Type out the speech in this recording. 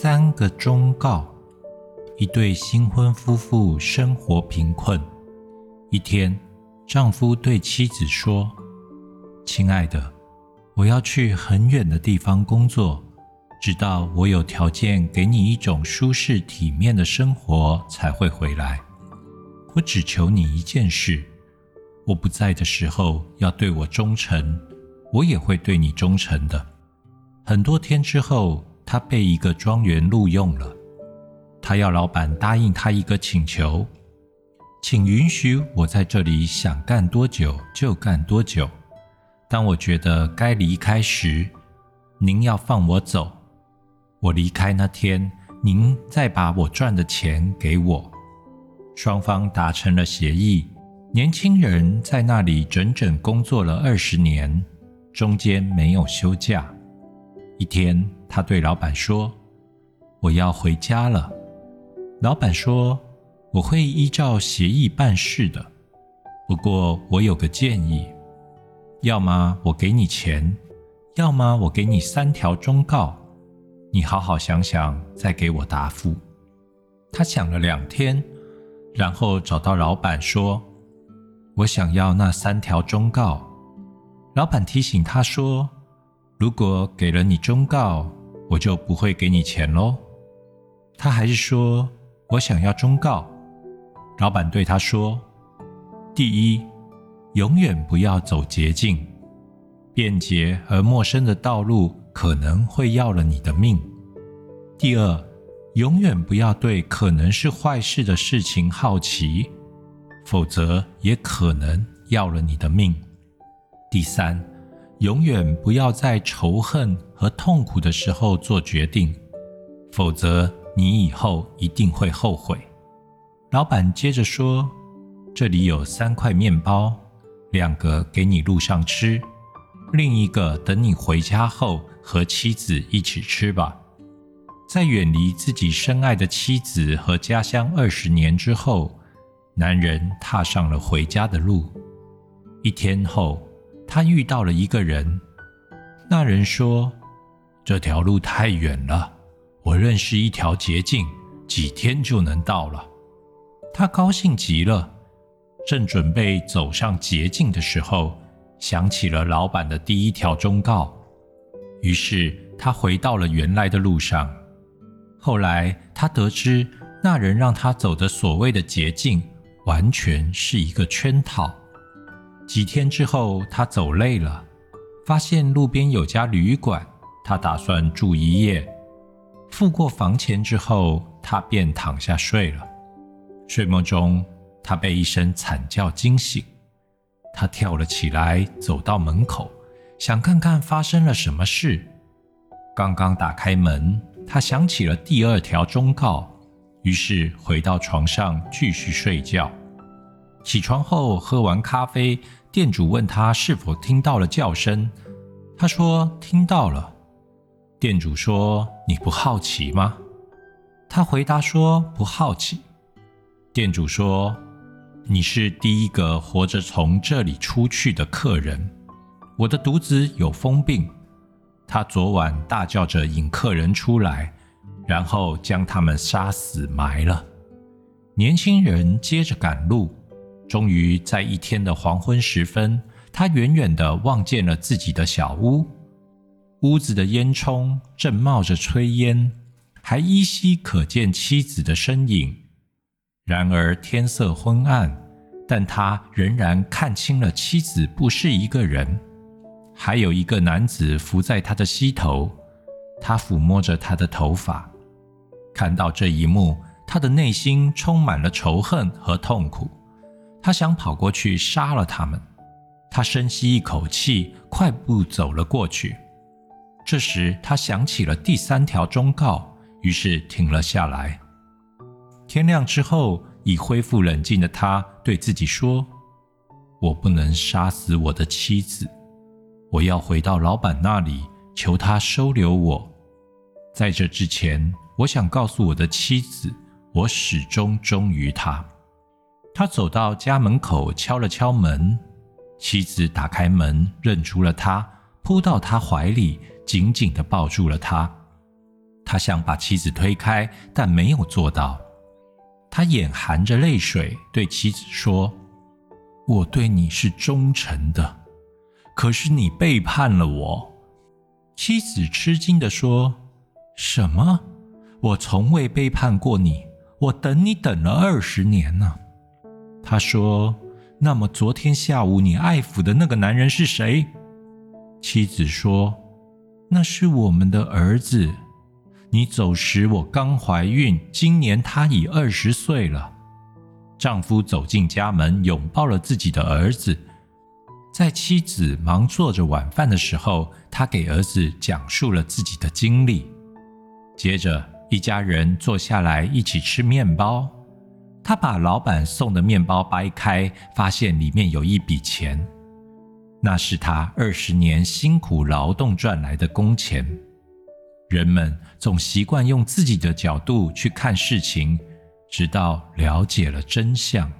三个忠告：一对新婚夫妇生活贫困。一天，丈夫对妻子说：“亲爱的，我要去很远的地方工作，直到我有条件给你一种舒适体面的生活才会回来。我只求你一件事：我不在的时候要对我忠诚，我也会对你忠诚的。”很多天之后。他被一个庄园录用了。他要老板答应他一个请求，请允许我在这里想干多久就干多久。当我觉得该离开时，您要放我走。我离开那天，您再把我赚的钱给我。双方达成了协议。年轻人在那里整整工作了二十年，中间没有休假。一天。他对老板说：“我要回家了。”老板说：“我会依照协议办事的。不过我有个建议，要么我给你钱，要么我给你三条忠告。你好好想想，再给我答复。”他想了两天，然后找到老板说：“我想要那三条忠告。”老板提醒他说：“如果给了你忠告，”我就不会给你钱喽。他还是说：“我想要忠告。”老板对他说：“第一，永远不要走捷径，便捷而陌生的道路可能会要了你的命；第二，永远不要对可能是坏事的事情好奇，否则也可能要了你的命；第三。”永远不要在仇恨和痛苦的时候做决定，否则你以后一定会后悔。老板接着说：“这里有三块面包，两个给你路上吃，另一个等你回家后和妻子一起吃吧。”在远离自己深爱的妻子和家乡二十年之后，男人踏上了回家的路。一天后。他遇到了一个人，那人说：“这条路太远了，我认识一条捷径，几天就能到了。”他高兴极了，正准备走上捷径的时候，想起了老板的第一条忠告，于是他回到了原来的路上。后来他得知，那人让他走的所谓的捷径，完全是一个圈套。几天之后，他走累了，发现路边有家旅馆，他打算住一夜。付过房钱之后，他便躺下睡了。睡梦中，他被一声惨叫惊醒，他跳了起来，走到门口，想看看发生了什么事。刚刚打开门，他想起了第二条忠告，于是回到床上继续睡觉。起床后，喝完咖啡。店主问他是否听到了叫声，他说听到了。店主说：“你不好奇吗？”他回答说：“不好奇。”店主说：“你是第一个活着从这里出去的客人。我的独子有疯病，他昨晚大叫着引客人出来，然后将他们杀死埋了。年轻人接着赶路。”终于在一天的黄昏时分，他远远地望见了自己的小屋，屋子的烟囱正冒着炊烟，还依稀可见妻子的身影。然而天色昏暗，但他仍然看清了妻子不是一个人，还有一个男子伏在他的膝头，他抚摸着他的头发。看到这一幕，他的内心充满了仇恨和痛苦。他想跑过去杀了他们。他深吸一口气，快步走了过去。这时，他想起了第三条忠告，于是停了下来。天亮之后，已恢复冷静的他对自己说：“我不能杀死我的妻子，我要回到老板那里，求他收留我。在这之前，我想告诉我的妻子，我始终忠于她。”他走到家门口，敲了敲门。妻子打开门，认出了他，扑到他怀里，紧紧地抱住了他。他想把妻子推开，但没有做到。他眼含着泪水对妻子说：“我对你是忠诚的，可是你背叛了我。”妻子吃惊地说：“什么？我从未背叛过你，我等你等了二十年呢。”他说：“那么昨天下午你爱抚的那个男人是谁？”妻子说：“那是我们的儿子。你走时我刚怀孕，今年他已二十岁了。”丈夫走进家门，拥抱了自己的儿子。在妻子忙做着晚饭的时候，他给儿子讲述了自己的经历。接着，一家人坐下来一起吃面包。他把老板送的面包掰开，发现里面有一笔钱。那是他二十年辛苦劳动赚来的工钱。人们总习惯用自己的角度去看事情，直到了解了真相。